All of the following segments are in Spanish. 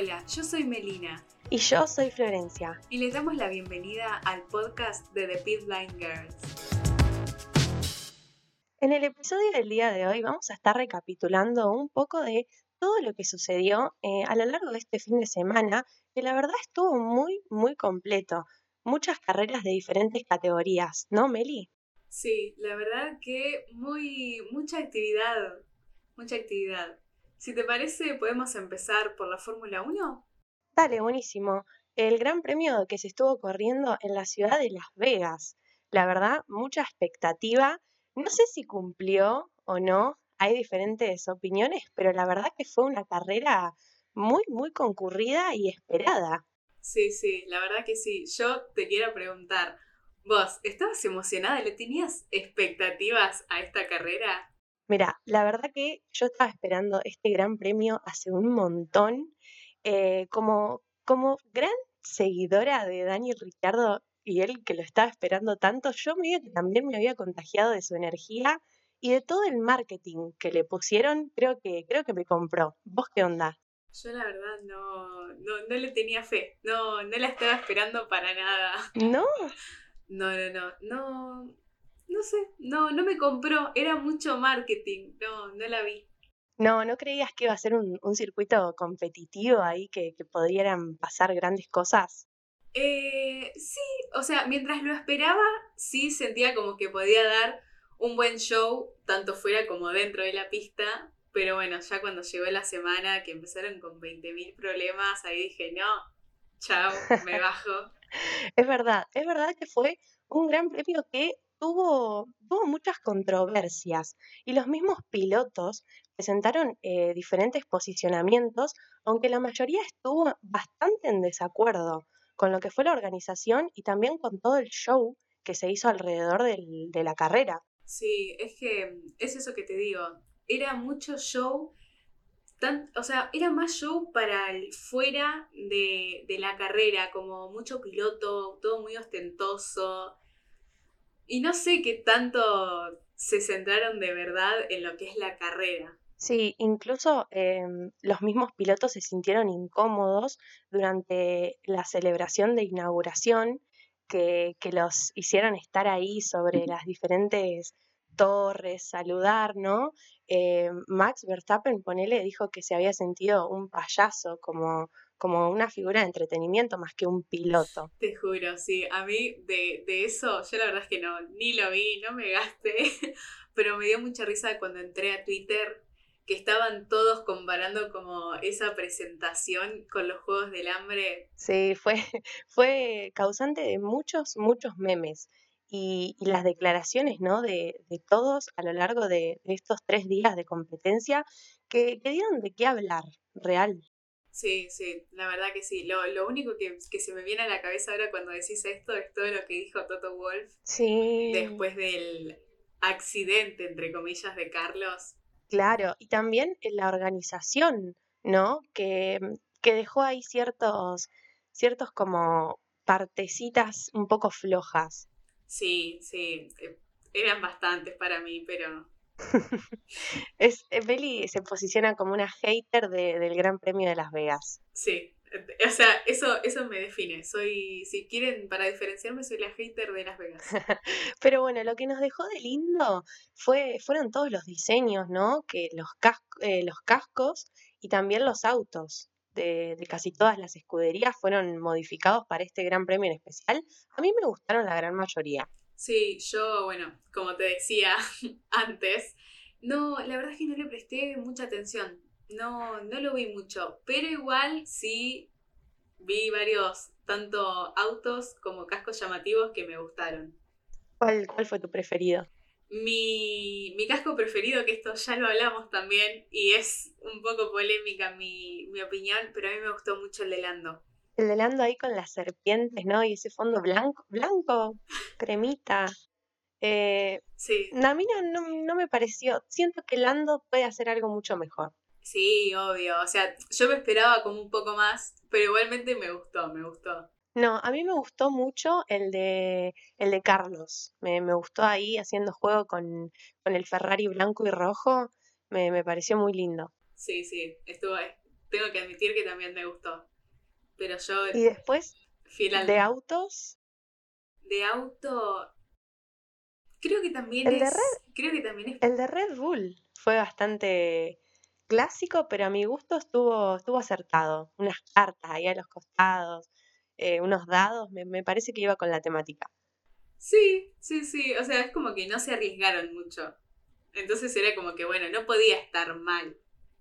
Hola, yo soy Melina. Y yo soy Florencia. Y les damos la bienvenida al podcast de The Pit Blind Girls. En el episodio del día de hoy vamos a estar recapitulando un poco de todo lo que sucedió eh, a lo largo de este fin de semana, que la verdad estuvo muy, muy completo. Muchas carreras de diferentes categorías, ¿no, Meli? Sí, la verdad que muy, mucha actividad, mucha actividad. Si te parece, podemos empezar por la Fórmula 1. Dale, buenísimo. El gran premio que se estuvo corriendo en la ciudad de Las Vegas. La verdad, mucha expectativa. No sé si cumplió o no. Hay diferentes opiniones, pero la verdad que fue una carrera muy, muy concurrida y esperada. Sí, sí, la verdad que sí. Yo te quiero preguntar, ¿vos estabas emocionada? ¿Le tenías expectativas a esta carrera? Mira, la verdad que yo estaba esperando este gran premio hace un montón. Eh, como, como gran seguidora de Daniel Ricardo y él que lo estaba esperando tanto, yo medio que también me había contagiado de su energía y de todo el marketing que le pusieron, creo que, creo que me compró. ¿Vos qué onda? Yo la verdad no, no, no le tenía fe, no, no la estaba esperando para nada. ¿No? No, no, no, no, no sé, no, no me compró, era mucho marketing, no, no la vi. No, ¿no creías que iba a ser un, circuito competitivo ahí, que, que pudieran pasar grandes cosas? Eh, sí, o sea, mientras lo esperaba, sí sentía como que podía dar un buen show, tanto fuera como dentro de la pista, pero bueno, ya cuando llegó la semana que empezaron con 20.000 problemas, ahí dije, no, chao, me bajo. es verdad, es verdad que fue un gran premio que tuvo, tuvo muchas controversias y los mismos pilotos presentaron eh, diferentes posicionamientos, aunque la mayoría estuvo bastante en desacuerdo con lo que fue la organización y también con todo el show que se hizo alrededor de la carrera. Sí, es que es eso que te digo, era mucho show, o sea, era más show para el fuera de, de la carrera, como mucho piloto, todo muy ostentoso, y no sé qué tanto se centraron de verdad en lo que es la carrera. Sí, incluso em, los mismos pilotos se sintieron incómodos durante la celebración de inauguración, que, que los hicieron estar ahí sobre las diferentes torres, saludar, ¿no? Eh, Max Verstappen, ponele, dijo que se había sentido un payaso, como, como una figura de entretenimiento más que un piloto. Te juro, sí, a mí de, de eso, yo la verdad es que no, ni lo vi, no me gasté, pero me dio mucha risa cuando entré a Twitter que estaban todos comparando como esa presentación con los Juegos del Hambre. Sí, fue, fue causante de muchos, muchos memes y, las declaraciones ¿no? de, todos a lo largo de, estos tres días de competencia que, dieron de qué hablar, real. Sí, sí, la verdad que sí. Lo, lo único que, se me viene a la cabeza ahora cuando decís esto es todo lo que dijo Toto Wolf sí. después del accidente, entre comillas, de Carlos. Claro, y también la organización, ¿no? Que, que dejó ahí ciertos, ciertos como partecitas un poco flojas. Sí, sí, eh, eran bastantes para mí, pero... es, eh, Beli se posiciona como una hater del Gran Premio de Las Vegas. Sí, eh, o sea, eso, eso me define. Soy, si quieren, para diferenciarme, soy la hater de Las Vegas. Pero bueno, lo que nos dejó de lindo fue, fueron todos los diseños, ¿no? Que los, los cascos y también los autos de, de, casi todas las escuderías fueron modificados para este Gran Premio en especial. A mí me gustaron la gran mayoría. Sí, yo, bueno, como te decía antes, no, la verdad es que no le presté mucha atención. No, no lo vi mucho, pero igual sí vi varios, tanto autos como cascos llamativos que me gustaron. ¿Cuál, cuál fue tu preferido? Mi, casco preferido, que esto ya lo hablamos también, y es un poco polémica mi, opinión, pero a mí me gustó mucho el de Lando. El de Lando ahí con las serpientes, ¿no? Y ese fondo blanco, blanco, cremita. Eh, sí. A mí no, no, me pareció. Siento que Lando puede hacer algo mucho mejor. Sí, obvio. O sea, yo me esperaba como un poco más, pero igualmente me gustó, me gustó. No, a mí me gustó mucho el de, el de Carlos. Me, me gustó ahí haciendo juego con, con el Ferrari blanco y rojo. Me, me pareció muy lindo. Sí, sí, estuvo, tengo que admitir que también me gustó. Pero yo... Y después, fiel de autos, de auto... Creo que también El de es... Red- Creo que también es... el de Red Bull fue bastante clásico, pero a mi gusto estuvo, estuvo acertado. Unas cartas ahí a los costados, eh, unos dados, me, me parece que iba con la temática. Sí, sí, sí. O sea, es como que no se arriesgaron mucho. Entonces era como que, bueno, no podía estar mal.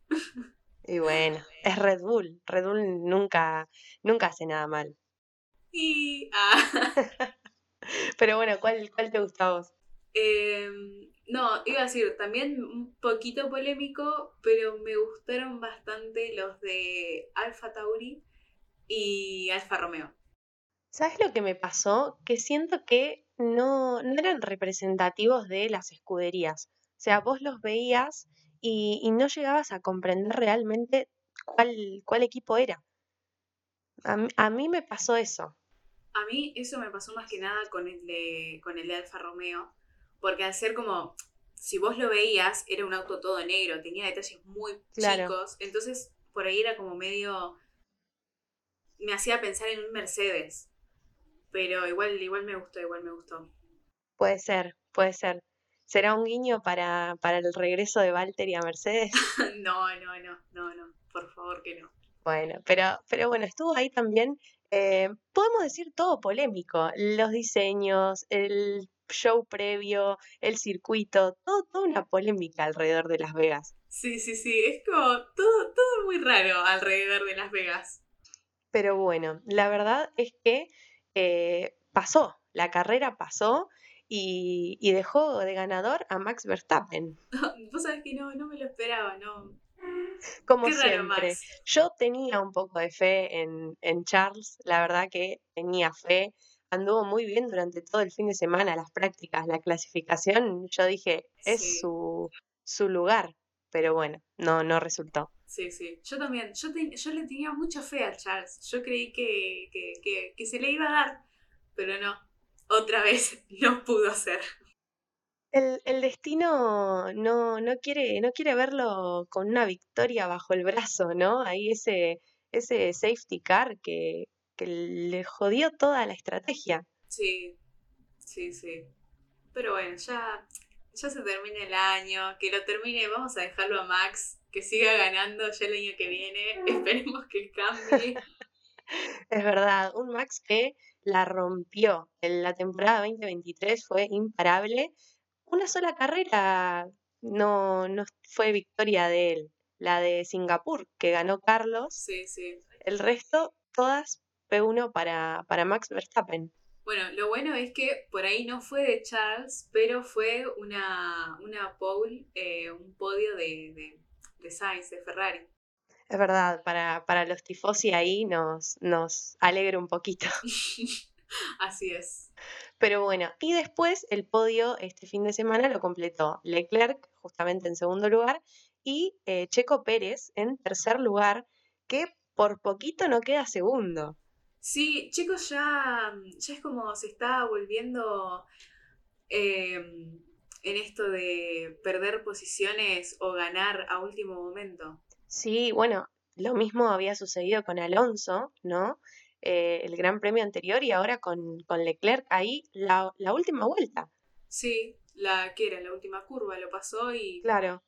Y bueno, es Red Bull. Red Bull nunca, nunca hace nada mal. Y... Ah, Pero bueno, ¿cuál, cuál te gustó a vos? Em, no, iba a decir, también un poquito polémico, pero me gustaron bastante los de Alfa Tauri y Alfa Romeo. ¿Sabes lo que me pasó? Que siento que no, no eran representativos de las escuderías. O sea, vos los veías y, y no llegabas a comprender realmente cuál, cuál equipo era. A, mí- a mí me pasó eso. A mí eso me pasó más que nada con el de, con el de Alfa Romeo, porque al ser como, si vos lo veías, era un auto todo negro, tenía detalles muy Claro. chicos, entonces por ahí era como medio, me hacía pensar en un Mercedes, pero igual, igual me gustó, igual me gustó. Puede ser, puede ser. ¿Será un guiño para, para el regreso de Valtteri a Mercedes? No, no, no, no, no, por favor que no. Bueno, pero, pero bueno, estuvo ahí también, eh, podemos decir todo polémico, los diseños, el show previo, el circuito, todo, toda una polémica alrededor de Las Vegas. Sí, sí, sí, es como todo, todo muy raro alrededor de Las Vegas. Pero bueno, la verdad es que eh, pasó, la carrera pasó y, y dejó de ganador a Max Verstappen, Vos sabés que no, no me lo esperaba, no. como Qué siempre. Yo tenía un poco de fe en, en Charles, la verdad que tenía fe. Anduvo muy bien durante todo el fin de semana, las prácticas, la clasificación. Yo dije, es Sí. su, su lugar, pero bueno, no, no resultó. Sí, sí. Yo también, yo, te- yo le tenía mucha fe a Charles. Yo creí que, que, que, que se le iba a dar, pero no. Otra vez no pudo ser. El, el destino no, no quiere, no quiere verlo con una victoria bajo el brazo, ¿no? Ahí ese, ese safety car que, que le jodió toda la estrategia. Sí, sí, sí. Pero bueno, ya, ya se termina el año, que lo termine, vamos a dejarlo a Max, que siga ganando ya el año que viene. Esperemos que cambie. Es verdad, un Max que la rompió en la temporada 2023 fue imparable. Una sola carrera no, no fue victoria de él, la de Singapur, que ganó Carlos. Sí, sí. El resto, todas P1 para, para Max Verstappen. Bueno, lo bueno es que por ahí no fue de Charles, pero fue una, una pole, eh, un podio de, de, de Sainz, de Ferrari. Es verdad, para, para los tifosi ahí nos, nos alegra un poquito. Así es. Pero bueno, y después el podio este fin de semana lo completó Leclerc, justamente en segundo lugar, y eh, Checo Pérez en tercer lugar, que por poquito no queda segundo. Sí, chicos, ya, ya es como se está volviendo eh, en esto de perder posiciones o ganar a último momento. Sí, bueno, lo mismo había sucedido con Alonso, ¿no? Eh, el gran premio anterior y ahora con, con Leclerc ahí la, la última vuelta. Sí, la que era la última curva lo pasó y Claro,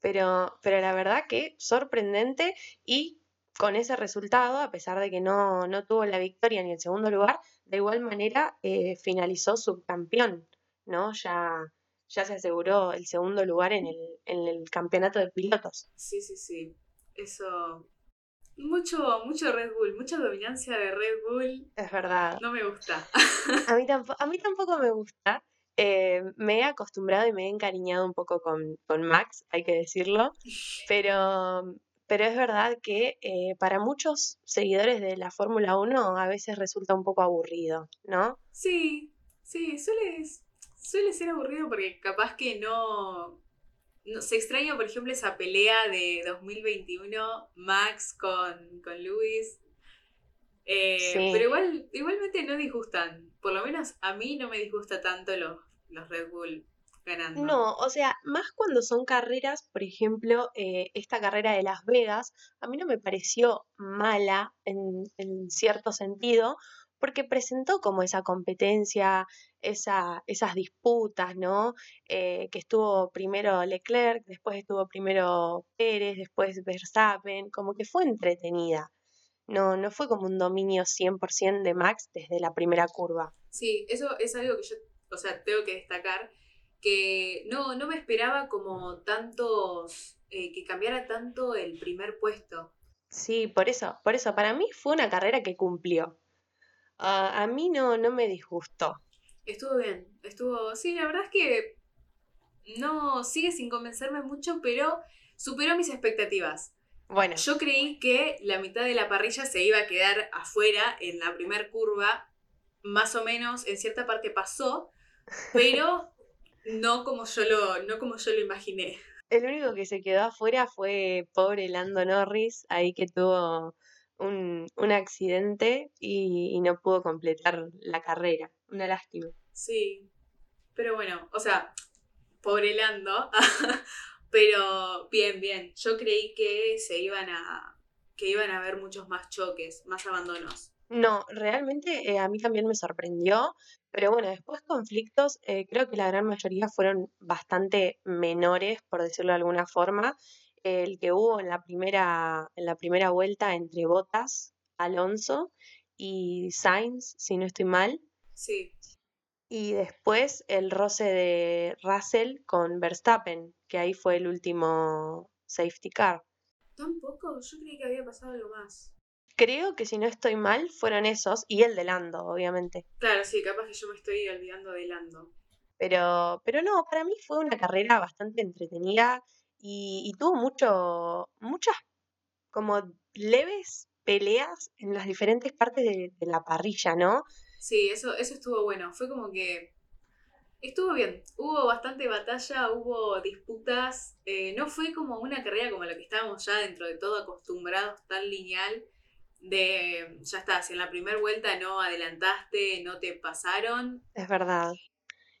pero, pero la verdad que sorprendente y con ese resultado, a pesar de que no, no tuvo la victoria ni el segundo lugar, de igual manera eh, finalizó subcampeón, ¿no? Ya, ya se aseguró el segundo lugar en el, en el campeonato de pilotos. sí, sí, sí. Eso. Mucho, mucho Red Bull, mucha dominancia de Red Bull. Es verdad. No me gusta. A mí, tampoco, a mí tampoco me gusta. Eh, me he acostumbrado y me he encariñado un poco con, con Max, hay que decirlo, pero, pero es verdad que eh, para muchos seguidores de la Fórmula 1 a veces resulta un poco aburrido, ¿no? Sí, sí, suele, suele ser aburrido porque capaz que no, no. Se extraña, por ejemplo, esa pelea de 2021, Max con, con Lewis. Eh, Sí. Pero igual, igualmente no disgustan. Por lo menos a mí no me disgusta tanto los, los Red Bull ganando. No, o sea, más cuando son carreras, por ejemplo, eh, esta carrera de Las Vegas, a mí no me pareció mala en, en cierto sentido, porque presentó como esa competencia, esa, esas disputas, ¿no? Eh, que estuvo primero Leclerc, después estuvo primero Pérez, después Verstappen, como que fue entretenida. No, no fue como un dominio 100% de Max desde la primera curva. Sí, eso es algo que yo, o sea, tengo que destacar, que no, no me esperaba como tantos, eh, que cambiara tanto el primer puesto. Sí, por eso, por eso, para mí fue una carrera que cumplió. Ah, a mí no, no me disgustó. Estuvo bien, estuvo, sí, la verdad es que no sigue sin convencerme mucho, pero superó mis expectativas. Bueno, Yo creí que la mitad de la parrilla se iba a quedar afuera en la primer curva, más o menos en cierta parte pasó, pero no como yo lo, no como yo lo imaginé. el único que se quedó afuera fue pobre Lando Norris, ahí que tuvo un, un accidente y, y no pudo completar la carrera. Una lástima. Sí, pero bueno, o sea, pobre Lando, pero bien, bien. Yo creí que se iban a, que iban a haber muchos más choques, más abandonos. No, realmente eh, a mí también me sorprendió, pero bueno, después conflictos, eh, creo que la gran mayoría fueron bastante menores, por decirlo de alguna forma. El que hubo en la primera, en la primera vuelta entre Bottas, Alonso y Sainz, si no estoy mal, Sí, y después el roce de Russell con Verstappen, que ahí fue el último safety car. tampoco, yo creí que había pasado algo más. Creo que si no estoy mal, fueron esos, y el de Lando, obviamente. Claro, sí, capaz que yo me estoy olvidando de Lando. Pero, pero no, para mí fue una carrera bastante entretenida y, y tuvo mucho, muchas como leves peleas en las diferentes partes de, de la parrilla, ¿no? Sí, eso, eso estuvo bueno. Fue como que estuvo bien. Hubo bastante batalla, hubo disputas. eh, no fue como una carrera como la que estábamos ya dentro de todo acostumbrados, tan lineal. De ya está, si en la primera vuelta no adelantaste, no te pasaron. Es verdad.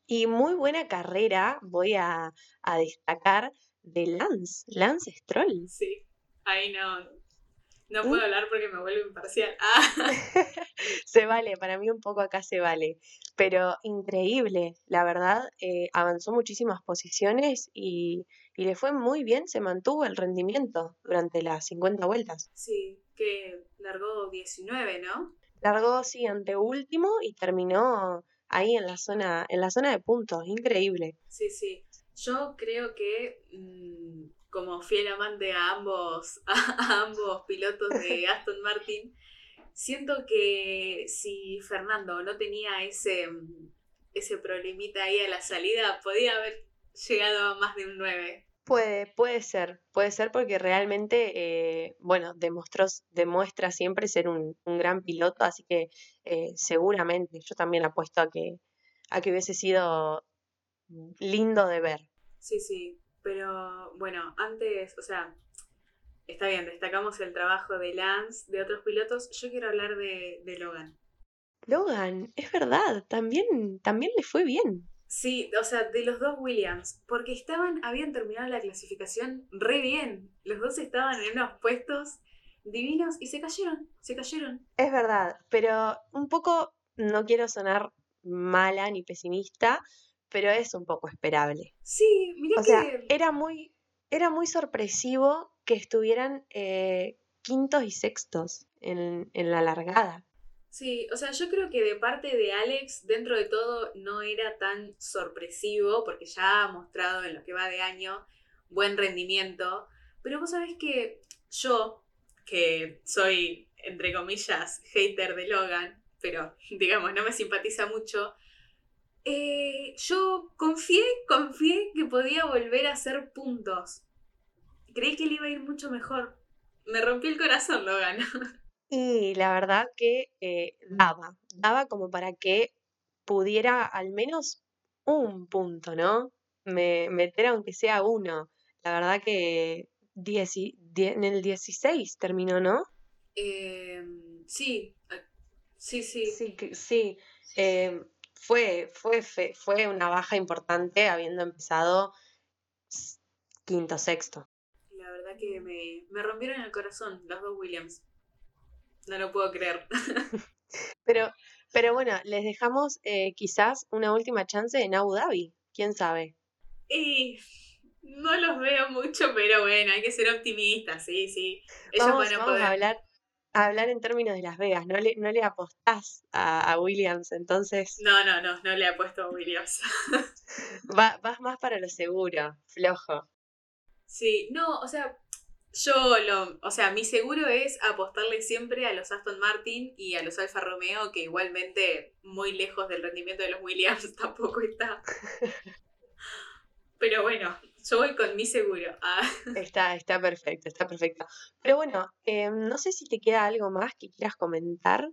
Y muy buena carrera, voy a, a destacar, de Lance, Lance Stroll. Sí, ahí no. No Un- puedo hablar porque me vuelvo imparcial. Ah, Se vale, para mí un poco acá se vale, pero increíble, la verdad, eh, avanzó muchísimas posiciones y, y le fue muy bien, se mantuvo el rendimiento durante las 50 vueltas. sí, que largó 19, ¿no? Largó, sí, anteúltimo y terminó ahí en la zona, en la zona de puntos, increíble. Sí, sí. Yo creo que mm, como fiel amante a ambos, a, ambos pilotos de Aston Martin, siento que si Fernando no tenía ese, mm, ese problemita ahí a la salida, podía haber llegado a más de un 9. Puede, puede ser, puede ser porque realmente, eh, bueno, demuestra siempre ser un, un gran piloto, así que eh, seguramente yo también apuesto a que, a que hubiese sido lindo de ver. Sí, sí. Pero bueno, antes, o sea, está bien, destacamos el trabajo de Lance, de otros pilotos. Yo quiero hablar de, de Logan. Logan, es verdad, también, también le fue bien. Sí, o sea, de los dos Williams, porque estaban, habían terminado la clasificación re bien. Los dos estaban en unos puestos divinos y se cayeron, se cayeron. Es verdad, pero un poco, no quiero sonar mala ni pesimista, pero es un poco esperable. Sí, mirá O sea, que. era muy, era muy sorpresivo que estuvieran eh, quintos y sextos en, en la largada. Sí, o sea, yo creo que de parte de Alex, dentro de todo, no era tan sorpresivo, porque ya ha mostrado en lo que va de año buen rendimiento. Pero vos sabés que yo, que soy, entre comillas, hater de Logan, pero digamos, no me simpatiza mucho, eh, yo confié, confié que podía volver a hacer puntos. Creí que le iba a ir mucho mejor. Me rompió el corazón, Logan. Y la verdad que eh, daba, daba como para que pudiera al menos un punto, ¿no? Me, meter aunque sea uno. La verdad que dieci- die- en el 16 terminó, ¿no? Eh, sí, sí, sí. Sí, que- sí. Eh, fue, fue, fue una baja importante habiendo empezado quinto, sexto. La verdad que me, me rompieron el corazón los dos Williams. No lo puedo creer. pero, pero bueno, les dejamos eh, quizás una última chance en Abu Dhabi. ¿Quién sabe? Y no los veo mucho, pero bueno, hay que ser optimistas, sí, sí. Ellos vamos, van a poder... a hablar, hablar en términos de Las Vegas, no le, no le apostás a, Williams, entonces... No, no, no, no le apuesto a Williams. vas más para lo seguro, flojo. Sí, no, o sea, yo lo, o sea, mi seguro es apostarle siempre a los Aston Martin y a los Alfa Romeo, que igualmente muy lejos del rendimiento de los Williams tampoco está. Pero bueno, yo voy con mi seguro. Ah. Está, está perfecto, está perfecto. Pero bueno, em, no sé si te queda algo más que quieras comentar.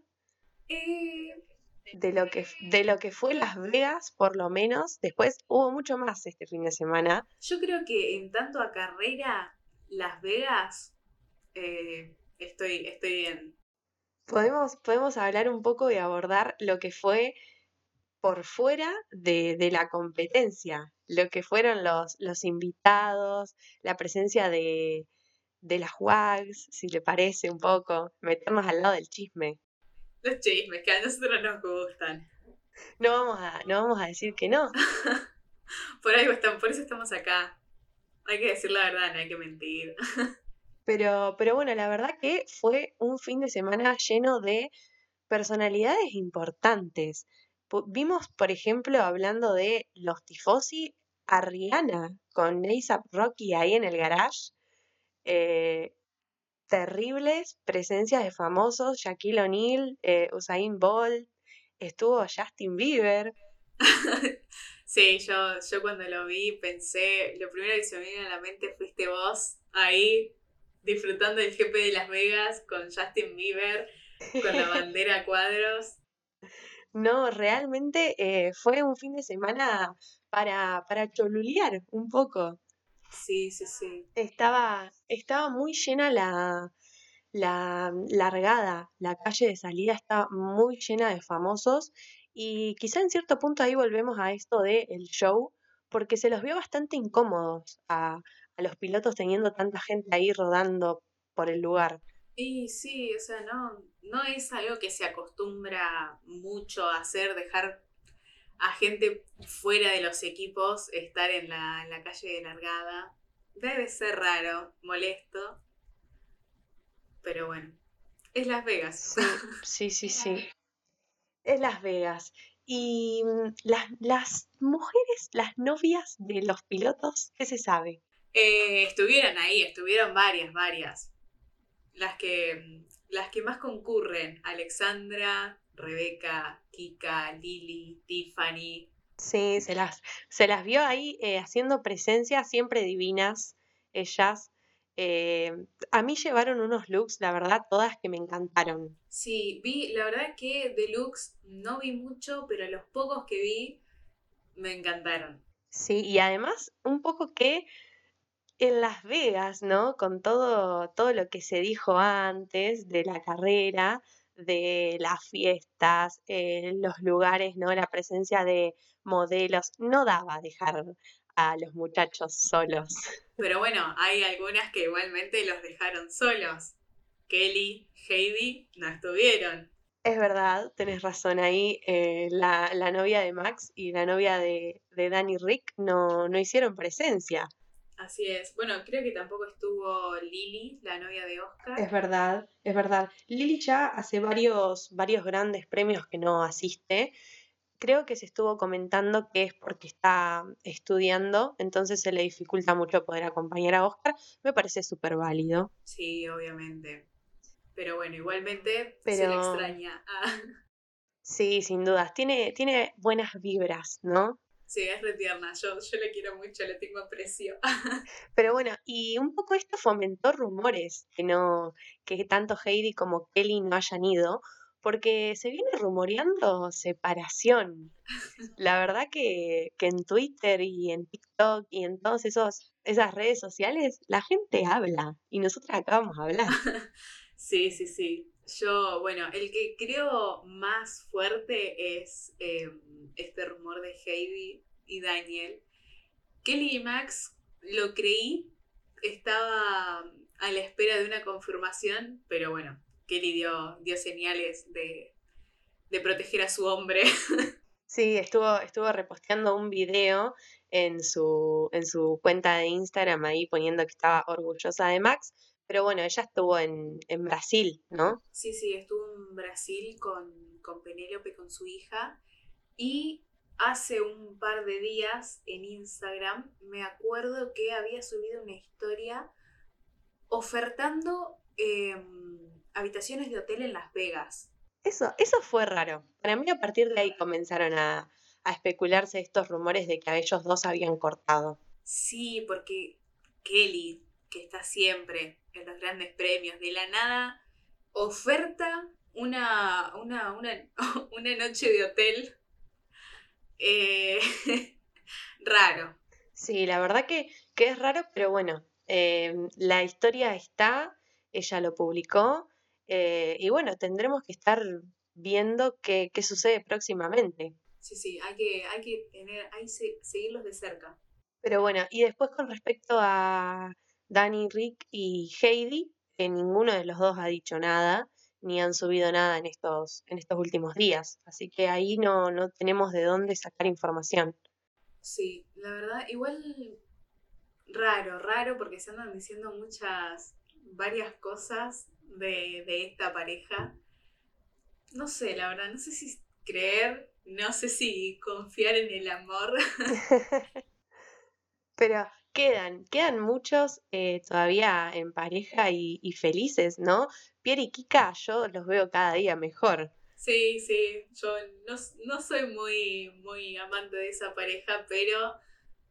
Eh, de lo que de lo que fue Las Vegas, por lo menos. Después hubo mucho más este fin de semana. Yo creo que en tanto a carrera, Las Vegas, eh, estoy, estoy bien. Podemos, podemos hablar un poco y abordar lo que fue por fuera de, de, la competencia, lo que fueron los, los invitados, la presencia de, de las WAGs, si le parece un poco, meternos al lado del chisme. Los chismes que a nosotros nos gustan. No vamos a, no vamos a decir que no. por algo están, por eso estamos acá. Hay que decir la verdad, no hay que mentir. pero, pero bueno, la verdad que fue un fin de semana lleno de personalidades importantes. Vimos, por ejemplo, hablando de los tifosi, a Rihanna con ASAP Rocky ahí en el garage. Eh, terribles presencias de famosos, Shaquille O'Neal, eh, Usain Bolt, estuvo Justin Bieber. sí, yo, yo cuando lo vi pensé, lo primero que se me vino a la mente fuiste vos ahí disfrutando del GP de Las Vegas con Justin Bieber, con la bandera a cuadros. No, realmente eh, fue un fin de semana para, para cholulear un poco. Sí, sí, sí. Estaba, estaba muy llena la, la largada, la calle de salida está muy llena de famosos y quizá en cierto punto ahí volvemos a esto del el show, porque se los vio bastante incómodos a, a los pilotos teniendo tanta gente ahí rodando por el lugar. Y sí, o sea, no, no es algo que se acostumbra mucho a hacer, dejar a gente fuera de los equipos estar en la, en la calle de largada. Debe ser raro, molesto. Pero bueno, es Las Vegas. Sí, sí, sí. Es Las Vegas. Y mm, las, las mujeres, las novias de los pilotos, ¿qué se sabe? Eh, estuvieron ahí, estuvieron varias, varias las que, las que más concurren, Alexandra, Rebeca, Kika, Lili, Tiffany. Sí, se las, se las vio ahí eh, haciendo presencia, siempre divinas ellas. Eh, a mí llevaron unos looks, la verdad, todas que me encantaron. Sí, vi, la verdad que de looks no vi mucho, pero los pocos que vi me encantaron. Sí, y además un poco que en Las Vegas, ¿no? Con todo, todo lo que se dijo antes de la carrera, de las fiestas, eh, los lugares, ¿no? La presencia de modelos, no daba dejar a los muchachos solos. Pero bueno, hay algunas que igualmente los dejaron solos. Kelly, Heidi no estuvieron. Es verdad, tenés razón ahí. Eh, la, la, novia de Max y la novia de, de Danny Rick no, no hicieron presencia. Así es. Bueno, creo que tampoco estuvo Lily, la novia de Oscar. Es verdad, es verdad. Lily ya hace varios, varios grandes premios que no asiste. Creo que se estuvo comentando que es porque está estudiando, entonces se le dificulta mucho poder acompañar a Oscar. Me parece súper válido. Sí, obviamente. Pero bueno, igualmente se le extraña. Sí, sin dudas. Tiene, tiene buenas vibras, ¿no? Sí, es retierna. Yo, yo le quiero mucho, le tengo aprecio. Pero bueno, y un poco esto fomentó rumores que no, que tanto Heidi como Kelly no hayan ido, porque se viene rumoreando separación. La verdad que, que en Twitter y en TikTok y en todas esos esas redes sociales la gente habla y nosotros acabamos de hablar. Sí, sí, sí. Yo, bueno, el que creo más fuerte es em, este rumor de Heidi y Daniel. Kelly y Max lo creí, estaba a la espera de una confirmación, pero bueno, Kelly dio, dio señales de, de proteger a su hombre. Sí, estuvo, estuvo reposteando un video en su, en su cuenta de Instagram ahí poniendo que estaba orgullosa de Max, pero bueno, ella estuvo en, en Brasil, ¿no? Sí, sí, estuvo en Brasil con, con Penélope, con su hija, y hace un par de días en Instagram me acuerdo que había subido una historia ofertando em, habitaciones de hotel en Las Vegas. Eso, eso fue raro. Para mí a partir de ahí comenzaron a, a especularse estos rumores de que a ellos dos habían cortado. Sí, porque Kelly, que está siempre en los grandes premios, de la nada, oferta una, una, una, una noche de hotel. Eh, raro. Sí, la verdad que, que es raro, pero bueno, eh, la historia está, ella lo publicó, eh, y bueno, tendremos que estar viendo qué, qué sucede próximamente. Sí, sí, hay que, hay que tener, hay que seguirlos de cerca. Pero bueno, y después con respecto a Danny, Rick y Heidi, que ninguno de los dos ha dicho nada, ni han subido nada en estos, en estos últimos días. Así que ahí no, no tenemos de dónde sacar información. Sí, la verdad, igual raro, raro, porque se andan diciendo muchas, varias cosas de, de esta pareja. No sé, la verdad, no sé si creer, no sé si confiar en el amor. Pero quedan, quedan muchos eh, todavía en pareja y, y felices, ¿no? Pierre y Kika, yo los veo cada día mejor. Sí, sí, yo no, no soy muy, muy amante de esa pareja, pero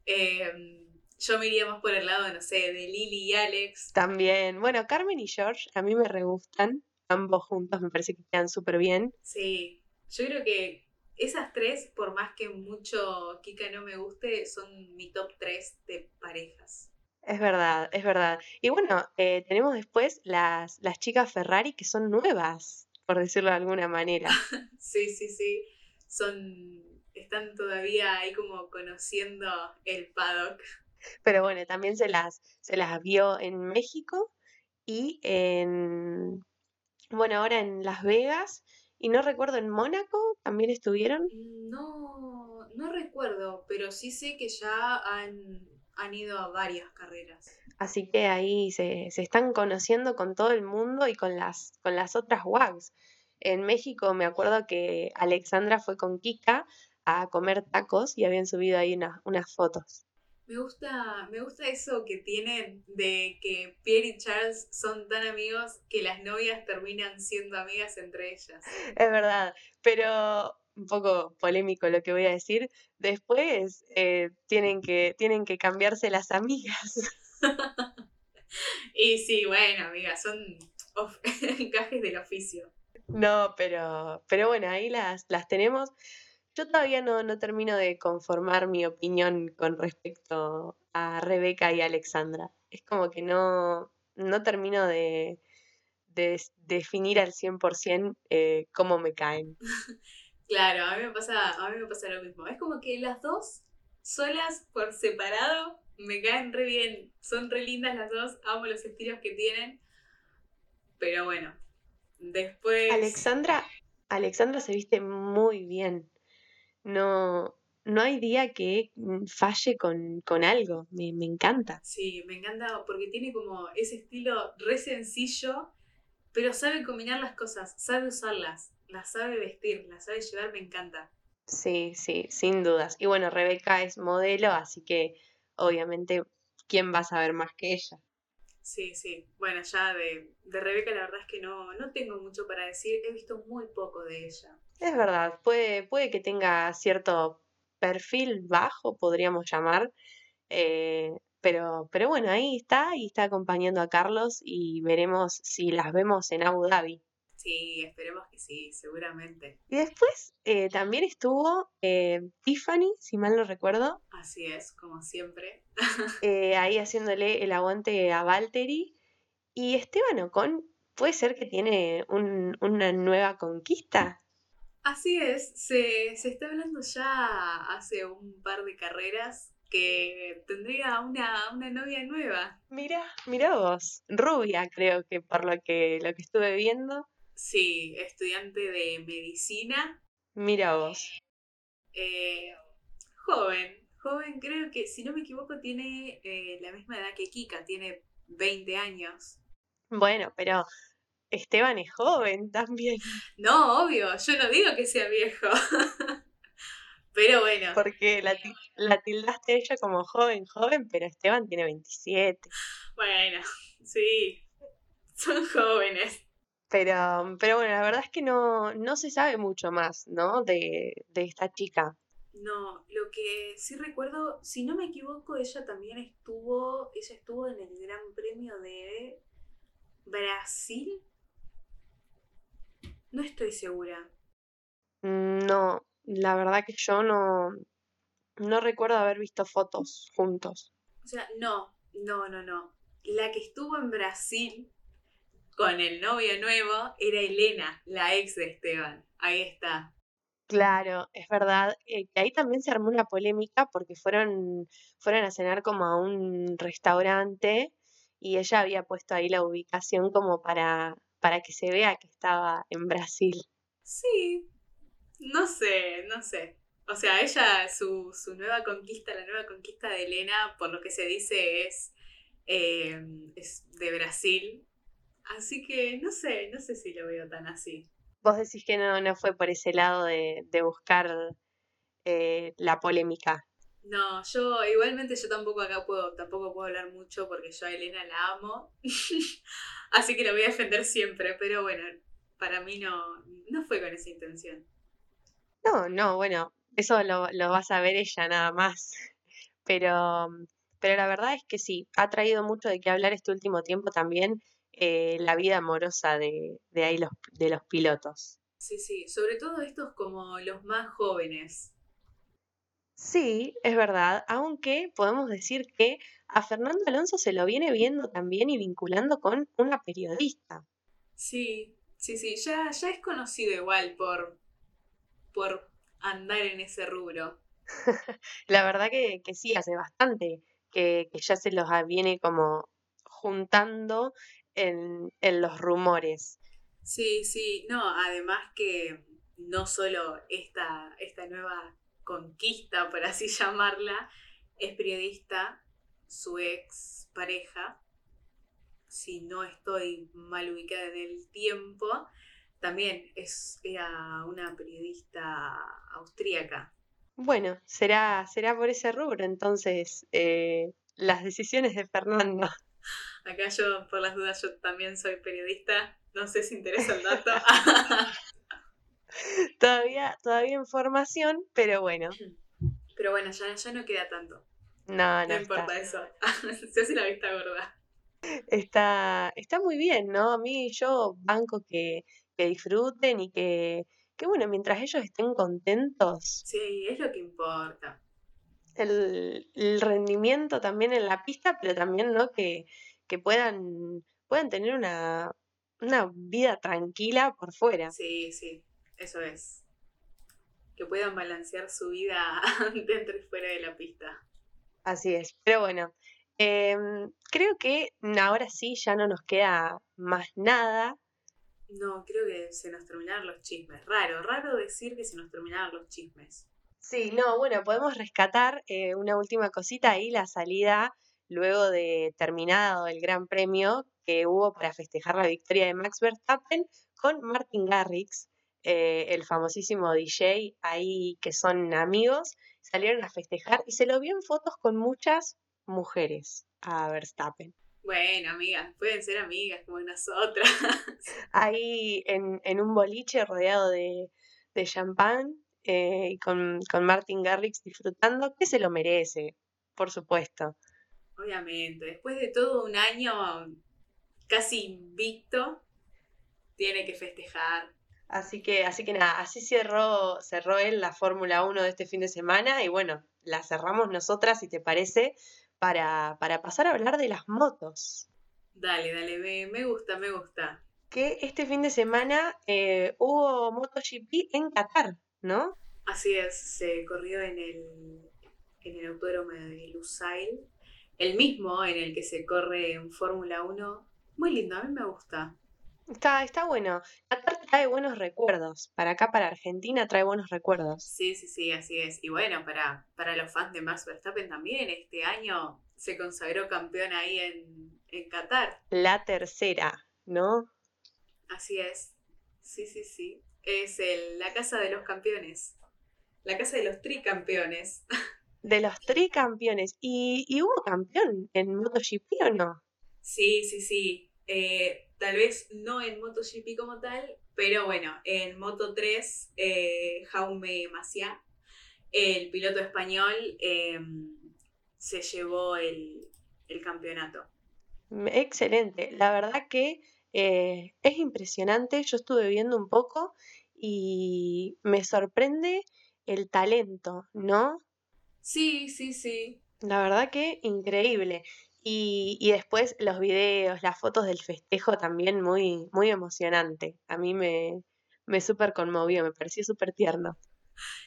eh, yo me iría más por el lado, no sé, de Lily y Alex. También, bueno, Carmen y George a mí me re gustan, ambos juntos me parece que quedan súper bien. Sí, yo creo que esas tres, por más que mucho Kika no me guste, son mi top tres de parejas. Es verdad, es verdad. Y bueno, eh, tenemos después las, las chicas Ferrari que son nuevas, por decirlo de alguna manera. sí, sí, sí. Son. están todavía ahí como conociendo el paddock. Pero bueno, también se las, se las vio en México y en, bueno, ahora en Las Vegas y no recuerdo, en Mónaco también estuvieron. No, no recuerdo, pero sí sé que ya han, han ido a varias carreras. Así que ahí se, se están conociendo con todo el mundo y con las, con las otras WAGs. En México me acuerdo que Alexandra fue con Kika a comer tacos y habían subido ahí unas fotos. Me gusta, me gusta eso que tienen de que Pierre y Charles son tan amigos que las novias terminan siendo amigas entre ellas. Es verdad, pero un poco polémico lo que voy a decir. Después eh, tienen, que, tienen que cambiarse las amigas. y sí, bueno, amigas, son gajes del oficio. No, pero, pero bueno, ahí las, las tenemos. Yo todavía no, no termino de conformar mi opinión con respecto a Rebeca y Alexandra. Es como que no, no termino de, de definir al 100% eh, cómo me caen. Claro, a mí me pasa, a mí me pasa lo mismo. Es como que las dos solas por separado me caen re bien. Son re lindas las dos, amo los estilos que tienen. Pero bueno, después Alexandra, Alexandra se viste muy bien. No, no hay día que mm, falle con, con algo. Me, me encanta. Sí, me encanta porque tiene como ese estilo re sencillo, pero sabe combinar las cosas, sabe usarlas, las sabe vestir, las sabe llevar, me encanta. Sí, sí, sin dudas. Y bueno, Rebeca es modelo, así que obviamente, ¿quién va a saber más que ella? Sí, sí. Bueno, ya de, de Rebeca la verdad es que no, no tengo mucho para decir, he visto muy poco de ella. Es verdad, puede, puede que tenga cierto perfil bajo, podríamos llamar, eh, pero, pero bueno, ahí está y está acompañando a Carlos y veremos si las vemos en Abu Dhabi. Sí, esperemos que sí, seguramente. Y después eh, también estuvo eh, Tiffany, si mal no recuerdo, Así es, como siempre. eh, ahí haciéndole el aguante a Valtteri. Y Esteban Ocon ¿Puede ser que tiene una nueva conquista? Así es, se, se, está hablando ya hace un par de carreras que tendría una, una novia nueva. Mira, mira vos, rubia creo que por lo que, lo que estuve viendo. Sí, estudiante de medicina. Mira vos. Eh, joven, joven, creo que si no me equivoco tiene eh, la misma edad que Kika, tiene 20 años. Bueno, pero Esteban es joven también. No, obvio, yo no digo que sea viejo. pero bueno. Porque la, la tildaste ella como joven, joven, pero Esteban tiene 27. Bueno, sí, son jóvenes. Pero, pero bueno, la verdad es que no, no se sabe mucho más, ¿no? De, de esta chica. No, lo que sí recuerdo, si no me equivoco, ella también estuvo, ella estuvo en el Gran Premio de Brasil. No estoy segura. Mm, no, la verdad que yo no, no recuerdo haber visto fotos juntos. O sea, no, no, no, no. La que estuvo en Brasil con el novio nuevo era Elena, la ex de Esteban. Ahí está. Claro, es verdad. Eh, que ahí también se armó una polémica porque fueron, fueron a cenar como a un restaurante y ella había puesto ahí la ubicación como para, para que se vea que estaba en Brasil. Sí, no sé, no sé. O sea, ella, su, su nueva conquista, la nueva conquista de Elena, por lo que se dice, es, eh, es de Brasil. Así que no sé, no sé si lo veo tan así. Vos decís que no, no fue por ese lado de, buscar eh, la polémica. No, yo igualmente yo tampoco acá puedo, tampoco puedo hablar mucho porque yo a Elena la amo. Así que la voy a defender siempre, pero bueno, para mí no, no fue con esa intención. No, no, bueno, eso lo, lo vas a ver ella nada más. Pero, pero la verdad es que sí, ha traído mucho de qué hablar este último tiempo también eh, la vida amorosa de, de ahí los, de los pilotos. Sí, sí, sobre todo estos como los más jóvenes. Sí, es verdad, aunque podemos decir que a Fernando Alonso se lo viene viendo también y vinculando con una periodista. Sí, sí, sí, ya, ya es conocido igual por, por andar en ese rubro. La verdad que, que sí, hace bastante que, que, ya se los viene como juntando en, los rumores. Sí, sí, no, además que no solo esta, esta nueva conquista, por así llamarla, es periodista, su ex pareja, si no estoy mal ubicada en el tiempo, también es, era una periodista austríaca. Bueno, será, será por ese rubro entonces eh, las decisiones de Fernando. Acá yo, por las dudas, yo también soy periodista. No sé si interesa el dato. todavía, todavía en formación, pero bueno. Pero bueno, ya, ya no queda tanto. No, no. No importa eso. Se hace la vista gorda. Está, está muy bien, ¿no? A mí yo banco que, que disfruten y que, que, bueno, mientras ellos estén contentos. Sí, es lo que importa. El, el rendimiento también en la pista, pero también, ¿no? Que, que puedan, puedan tener una, una vida tranquila por fuera. Sí, sí, eso es. Que puedan balancear su vida dentro y fuera de la pista. Así es, pero bueno, em, creo que ahora sí ya no nos queda más nada. No, creo que se nos terminaron los chismes. Raro, raro decir que se nos terminaron los chismes. Sí, no, bueno, podemos rescatar eh, una última cosita ahí, la salida luego de terminado el Gran Premio que hubo para festejar la victoria de Max Verstappen con Martin Garrix, eh, el famosísimo DJ, ahí que son amigos, salieron a festejar y se lo vio en fotos con muchas mujeres a Verstappen. Bueno, amigas, pueden ser amigas como nosotras. Ahí en, en un boliche rodeado de, de champán eh, y con, con Martin Garrix disfrutando, que se lo merece, por supuesto. Obviamente, después de todo un año casi invicto, tiene que festejar. Así que, así que nada, así cerró, cerró él la Fórmula 1 de este fin de semana y bueno, la cerramos nosotras, si te parece, para, para pasar a hablar de las motos. Dale, dale, me, me gusta, me gusta. que este fin de semana eh, hubo MotoGP en Qatar, ¿no? Así es, se corrió en el, en el autódromo de Lusail, el mismo en el que se corre en Fórmula 1. Muy lindo, a mí me gusta. Está, está bueno. Qatar trae buenos recuerdos. Para acá, para Argentina, trae buenos recuerdos. Sí, sí, sí, así es. Y bueno, para, para los fans de Max Verstappen también, este año se consagró campeón ahí en, en Qatar. La tercera, ¿no? Así es. Sí, sí, sí. Es el, la casa de los campeones. La casa de los tricampeones. De los tricampeones. ¿Y, y hubo campeón en MotoGP o no? Sí, sí, sí. Eh, tal vez no en MotoGP como tal, pero bueno, en Moto 3, eh, Jaume Maciá, el piloto español, em, se llevó el, el, campeonato. Excelente. La verdad que eh, es impresionante. Yo estuve viendo un poco y me sorprende el talento, ¿no? Sí, sí, sí. La verdad que increíble. Y, y, después los videos, las fotos del festejo también muy, muy emocionante. A mí me, me súper conmovió, me pareció súper tierno.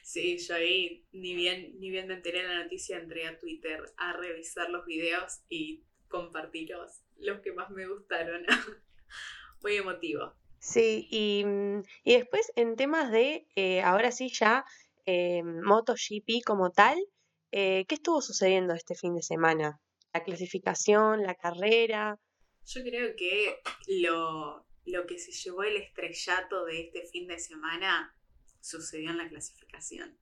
Sí, yo ahí ni bien, ni bien me enteré de la noticia, entré a Twitter a revisar los videos y compartirlos, los que más me gustaron. muy emotivo. Sí, y, y después en temas de, eh, ahora sí ya, eh, MotoGP como tal, eh, ¿qué estuvo sucediendo este fin de semana? La clasificación, la carrera. Yo creo que lo, lo que se llevó el estrellato de este fin de semana sucedió en la clasificación.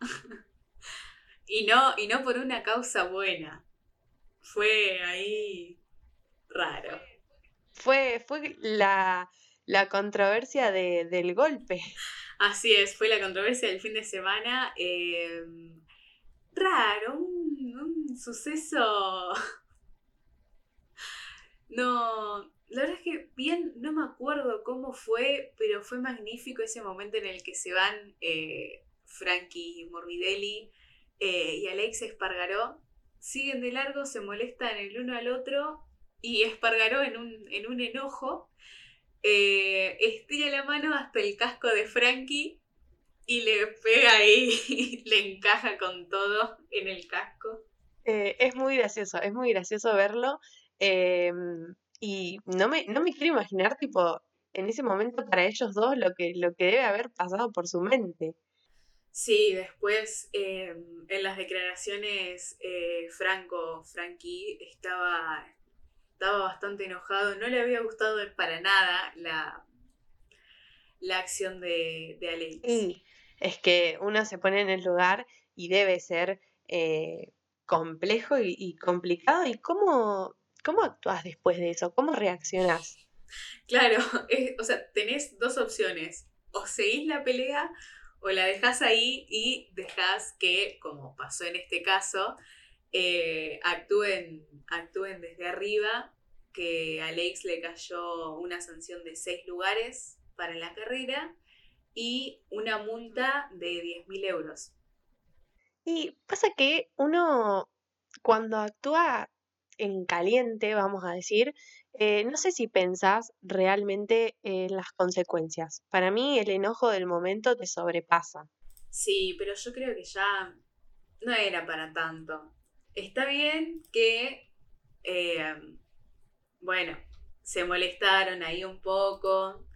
y, no, y no por una causa buena. Fue ahí raro. Fue, fue la, la controversia de, del golpe. Así es, fue la controversia del fin de semana. Eh, raro, un, suceso. No, la verdad es que bien, no me acuerdo cómo fue, pero fue magnífico ese momento en el que se van eh, Frankie Morbidelli eh, y Alex Espargaró. Siguen de largo, se molestan el uno al otro y Espargaró en un, en un enojo eh, estira la mano hasta el casco de Frankie y le pega ahí, le encaja con todo en el casco. Eh, es muy gracioso, es muy gracioso verlo. Eh, y no me, no me quiero imaginar, tipo, en ese momento para ellos dos lo que, lo que debe haber pasado por su mente. Sí, después eh, en las declaraciones eh, Franco, Frankie estaba, estaba bastante enojado, no le había gustado para nada la, la acción de, de Alex. Sí, es que uno se pone en el lugar y debe ser eh, complejo y, complicado. ¿Y cómo, cómo actúas después de eso? ¿Cómo reaccionás? Claro, es, o sea, tenés dos opciones. O seguís la pelea o la dejás ahí y dejás que, como pasó en este caso, eh, actúen, actúen desde arriba, que a Alex le cayó una sanción de seis lugares para la carrera y una multa de 10.000 euros. Y pasa que uno cuando actúa en caliente, vamos a decir, eh, no sé si pensás realmente en las consecuencias. Para mí el enojo del momento te sobrepasa. Sí, pero yo creo que ya no era para tanto. Está bien que, eh, bueno, se molestaron ahí un poco.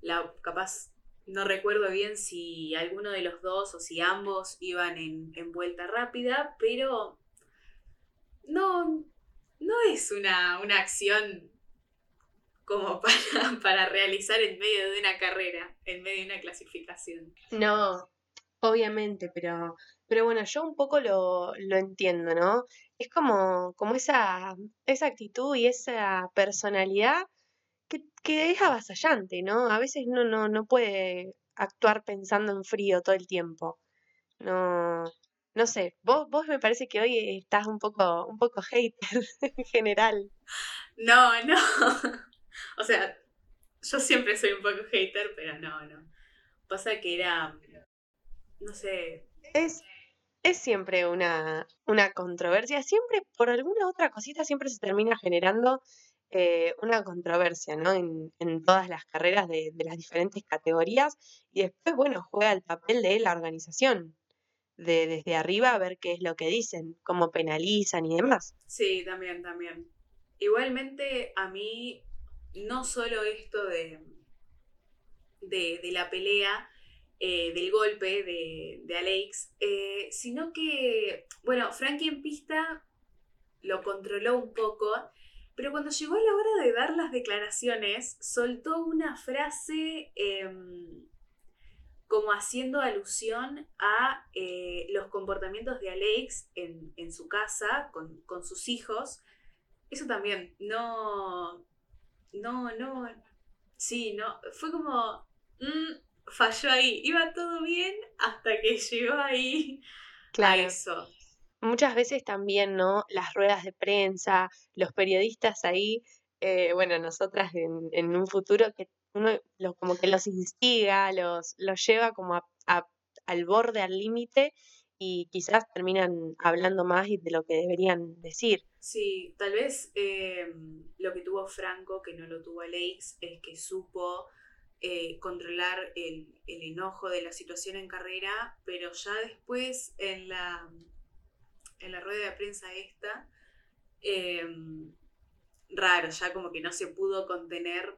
La, capaz, no recuerdo bien si alguno de los dos o si ambos iban en, en vuelta rápida, pero no, no es una, una acción como para, para, realizar en medio de una carrera, en medio de una clasificación. No, obviamente, pero, pero bueno, yo un poco lo, lo entiendo, ¿no? Es como, como esa, esa actitud y esa personalidad que, que es avasallante, ¿no? A veces uno no, no puede actuar pensando en frío todo el tiempo. No, no sé, vos, vos me parece que hoy estás un poco, un poco hater en general. No, no. O sea, yo siempre soy un poco hater, pero no, no. Pasa que era, no sé. Es, es siempre una, una controversia, siempre por alguna otra cosita siempre se termina generando eh, una controversia, ¿no? En, todas las carreras de, las diferentes categorías y después, bueno, juega el papel de la organización, de desde arriba a ver qué es lo que dicen, cómo penalizan y demás. Sí, también, también. Igualmente, a mí, no solo esto de, de, la pelea, eh, del golpe de, de Alex, eh, sino que, bueno, Frankie en pista lo controló un poco pero cuando llegó la hora de dar las declaraciones, soltó una frase em, como haciendo alusión a eh, los comportamientos de Alex en, su casa, con, sus hijos. Eso también, no, no, no, sí, no, fue como, mm, falló ahí, iba todo bien hasta que llegó ahí claro. a eso muchas veces también, ¿no? Las ruedas de prensa, los periodistas ahí, eh, bueno, nosotras en, un futuro que uno como que los instiga, los, los lleva como al borde, al límite y quizás terminan hablando más de lo que deberían decir. Sí, tal vez eh, lo que tuvo Franco, que no lo tuvo Alex, es que supo eh, controlar el, el, enojo de la situación en carrera, pero ya después en la, en la rueda de prensa esta, em, raro, ya como que no se pudo contener,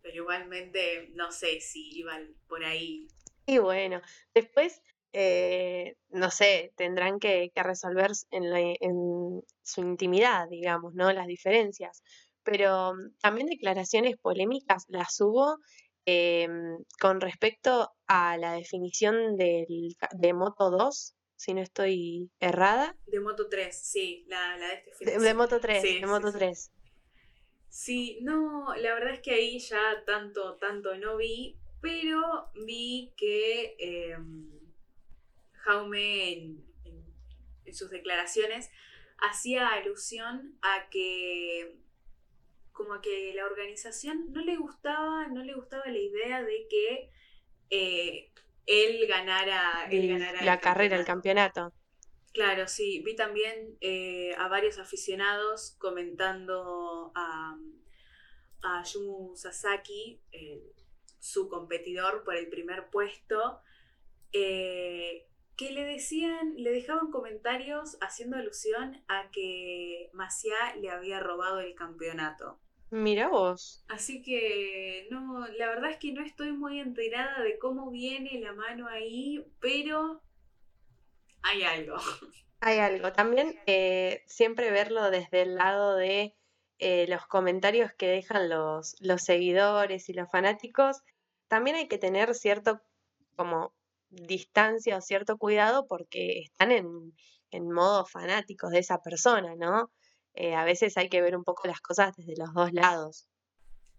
pero igualmente no sé si iban por ahí. Y bueno, después, eh, no sé, tendrán que, resolver en, su intimidad, digamos, ¿no? Las diferencias. Pero mm, también declaraciones polémicas las hubo em, con respecto a la definición del, de Moto 2 si no estoy errada. De Moto 3, sí, la, de este film. De, Moto 3, de Moto 3. Sí, no, la verdad es que ahí ya tanto, tanto no vi, pero vi que em, Jaume en, sus declaraciones hacía alusión a que como a que la organización no le gustaba, no le gustaba la idea de que eh, él ganara, la carrera, el campeonato. Claro, sí. Vi también eh, a varios aficionados comentando a, a Yumu Sasaki, su competidor por el primer puesto, eh, que le decían, le dejaban comentarios haciendo alusión a que Maciá le había robado el campeonato. Mira vos. Así que no, la verdad es que no estoy muy enterada de cómo viene la mano ahí, pero hay algo. Hay algo. También eh, siempre verlo desde el lado de eh, los comentarios que dejan los, los seguidores y los fanáticos. También hay que tener cierto como distancia o cierto cuidado porque están en, en modo fanáticos de esa persona, ¿no? Eh, a veces hay que ver un poco las cosas desde los dos lados.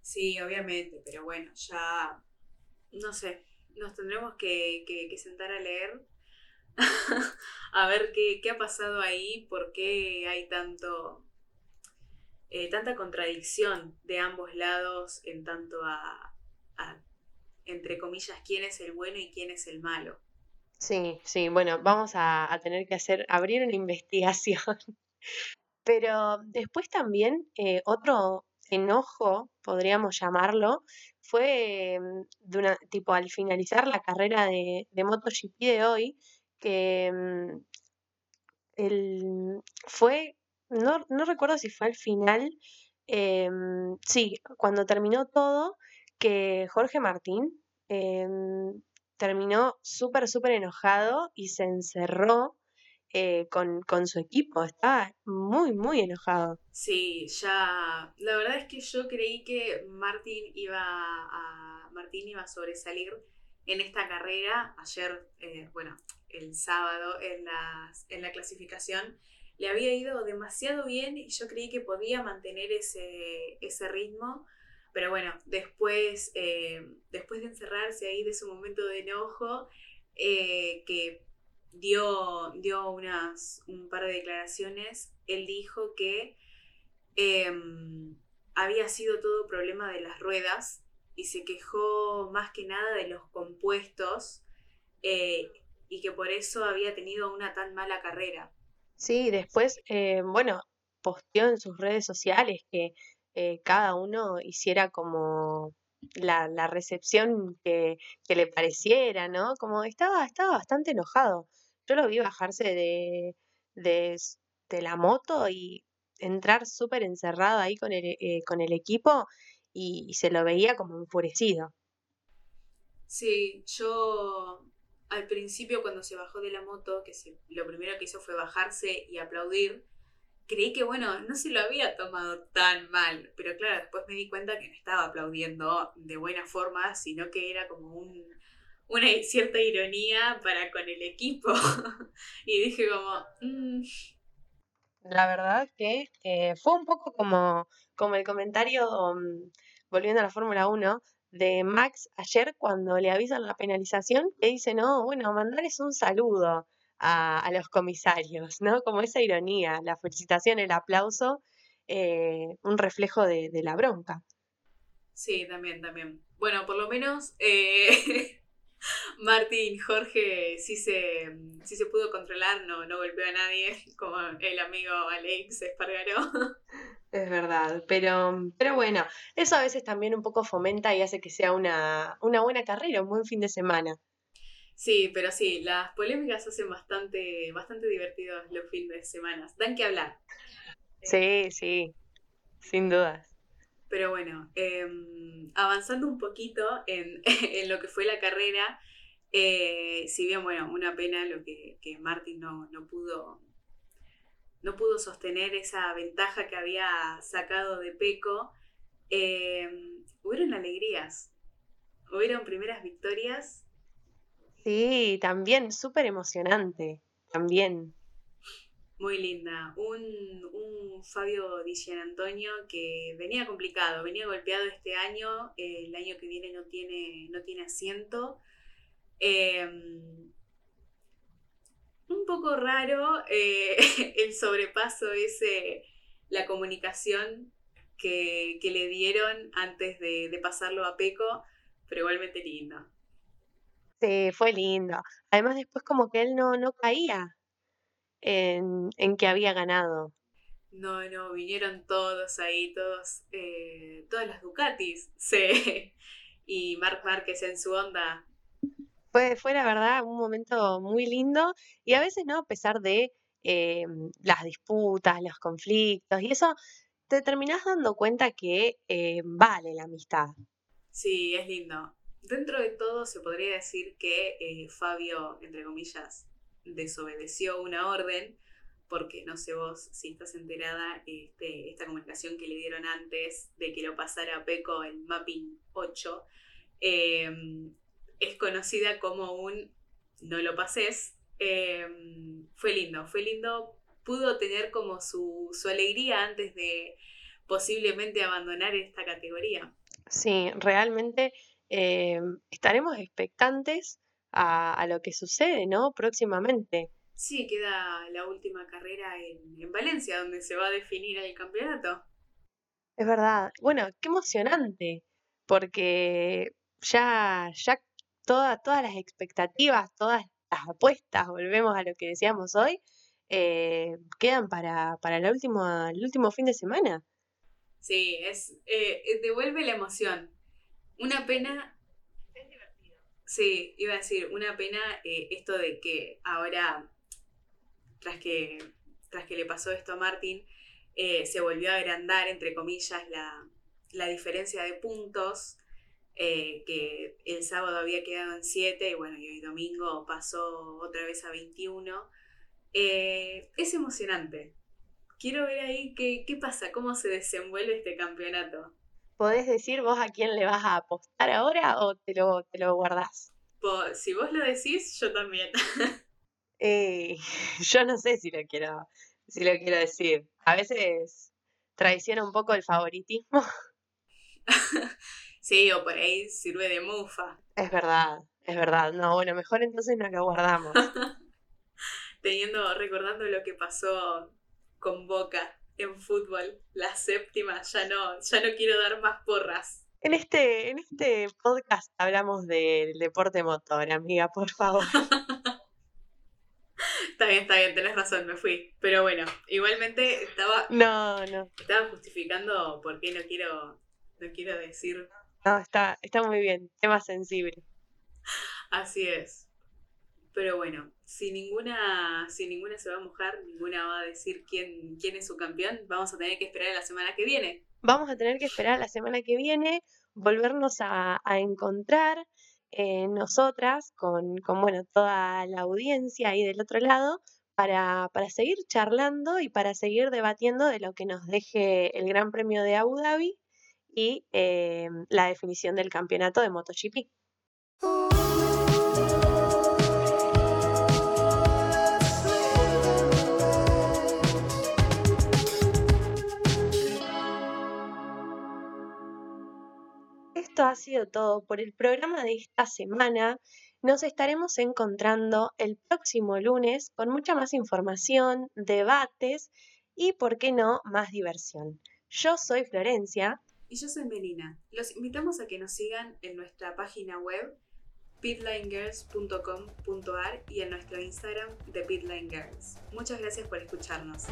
Sí, obviamente, pero bueno, ya, no sé, nos tendremos que, sentar a leer, a ver qué, ha pasado ahí, por qué hay tanto, eh, tanta contradicción de ambos lados en tanto a, entre comillas, quién es el bueno y quién es el malo. Sí, sí, bueno, vamos a, a tener que hacer, abrir una investigación pero después también eh, otro enojo, podríamos llamarlo, fue mm, tipo al finalizar la carrera de, de MotoGP de hoy, que mm, fue, no, no, recuerdo si fue al final, eh, mm, sí, cuando terminó todo, que Jorge Martín eh, terminó súper, súper enojado y se encerró eh, con, su equipo. Estaba muy, muy enojado. Sí, ya. La verdad es que yo creí que Martín iba a, Martín iba a sobresalir en esta carrera. Ayer, eh, bueno, el sábado en, en la clasificación, le había ido demasiado bien y yo creí que podía mantener ese, ese ritmo. Pero bueno, después, eh, después de encerrarse ahí de su momento de enojo, que dio, dio unas, un par de declaraciones. Él dijo que em, había sido todo problema de las ruedas y se quejó más que nada de los compuestos eh, y que por eso había tenido una tan mala carrera. Sí, después, eh, bueno, posteó en sus redes sociales que eh, cada uno hiciera como la, la recepción que, que le pareciera, ¿no? Como estaba, estaba bastante enojado. Yo lo vi bajarse de, de, de la moto y entrar súper encerrado ahí con el, eh, con el equipo y, y se lo veía como enfurecido. Sí, yo al principio cuando se bajó de la moto, que se- lo primero que hizo fue bajarse y aplaudir, creí que bueno, no se lo había tomado tan mal, pero claro, después me di cuenta que no estaba aplaudiendo de buena forma, sino que era como un, una cierta ironía para con el equipo. Y dije como, "Mm, La verdad que eh, fue un poco como, como el comentario, mm, volviendo a la Fórmula Uno de Max ayer cuando le avisan la penalización, que dice, no, bueno, mandarles un saludo a, a los comisarios, ¿no? Como esa ironía, la felicitación, el aplauso, eh, un reflejo de, de la bronca. sí, también, también. Bueno, por lo menos eh, Martín, Jorge sí se, sí se pudo controlar, no, no golpeó a nadie, como el amigo Alex Espargaró. Es verdad, pero, pero bueno, eso a veces también un poco fomenta y hace que sea una, una buena carrera, un buen fin de semana. Sí, pero sí, las polémicas hacen bastante, bastante divertidos los fines de semana. Dan que hablar. Sí, sí, sin dudas. Pero bueno, eh, avanzando un poquito en, lo que fue la carrera, eh, si bien, bueno, una pena lo que, que Martin no, no pudo no pudo sostener esa ventaja que había sacado de Peco, eh, hubieron alegrías, hubieron primeras victorias Sí, también, súper emocionante, también. Muy linda. Un, un Fabio Di Antonio que venía complicado, venía golpeado este año, eh, el año que viene no tiene, no tiene asiento. Eh, un poco raro eh, el sobrepaso ese, la comunicación que, que le dieron antes de, de pasarlo a Peco, pero igualmente lindo. Sí, fue lindo. Además, después como que él no, no caía en, en que había ganado. No, no, vinieron todos ahí, todos, eh, todas las Ducatis, sí. Y Marc Márquez en su onda. Fue, fue la verdad un momento muy lindo y a veces, ¿no? A pesar de eh, las disputas, los conflictos y eso, te terminás dando cuenta que eh, vale la amistad. Sí, es lindo. Dentro de todo se podría decir que Fabio, entre comillas, desobedeció una orden, porque no sé vos si estás enterada, este, esta comunicación que le dieron antes de que lo pasara a Peco el Mapping 8, eh, es conocida como un no lo pases. Eh, fue lindo, fue lindo. Pudo tener como su, su alegría antes de posiblemente abandonar esta categoría. Sí, realmente eh, estaremos expectantes a, a lo que sucede, ¿no? Próximamente. Sí, queda la última carrera en, en Valencia, donde se va a definir el campeonato. Es verdad. Bueno, qué emocionante, porque ya, ya toda- todas las expectativas, todas las apuestas, volvemos a lo que decíamos hoy, eh, quedan para, para la última, el último fin de semana. Sí, es, eh, devuelve la emoción. Una pena, sí, iba a decir, una pena eh, esto de que ahora, tras que, tras que le pasó esto a Martín, eh, se volvió a agrandar, entre comillas, la, la diferencia de puntos, eh, que el sábado había quedado en 7 y bueno, y hoy domingo pasó otra vez a 21. Eh, es emocionante. Quiero ver ahí qué, qué pasa, cómo se desenvuelve este campeonato. ¿Podés decir vos a quién le vas a apostar ahora o te lo, te lo guardás? Si vos lo decís, yo también. Eh, yo no sé si lo quiero, si lo quiero decir. A veces traiciona un poco el favoritismo. sí, o por ahí sirve de mufa. Es verdad, es verdad. No, bueno, mejor entonces no lo guardamos. Teniendo, recordando lo que pasó con Boca en fútbol, la séptima, ya no, ya no quiero dar más porras. En este, en este podcast hablamos del deporte motor, amiga, por favor. Está bien, está bien, tenés razón, me fui. Pero bueno, igualmente estaba. No, no. Estaba justificando por qué no quiero. No quiero decir. No, está, está muy bien. Tema sensible. Así es. Pero bueno, si ninguna, si ninguna se va a mojar, ninguna va a decir quién, quién es su campeón, vamos a tener que esperar a la semana que viene. Vamos a tener que esperar a la semana que viene, volvernos a, a encontrar eh, nosotras con, con, bueno, toda la audiencia ahí del otro lado para, para seguir charlando y para seguir debatiendo de lo que nos deje el Gran Premio de Abu Dhabi y eh, la definición del campeonato de MotoGP. Esto ha sido todo por el programa de esta semana. Nos estaremos encontrando el próximo lunes con mucha más información, debates y, por qué no, más diversión. Yo soy Florencia. Y yo soy Melina. Los invitamos a que nos sigan en nuestra página web pitlinegirls.com.ar y en nuestro Instagram de Pitlinegirls. Muchas gracias por escucharnos.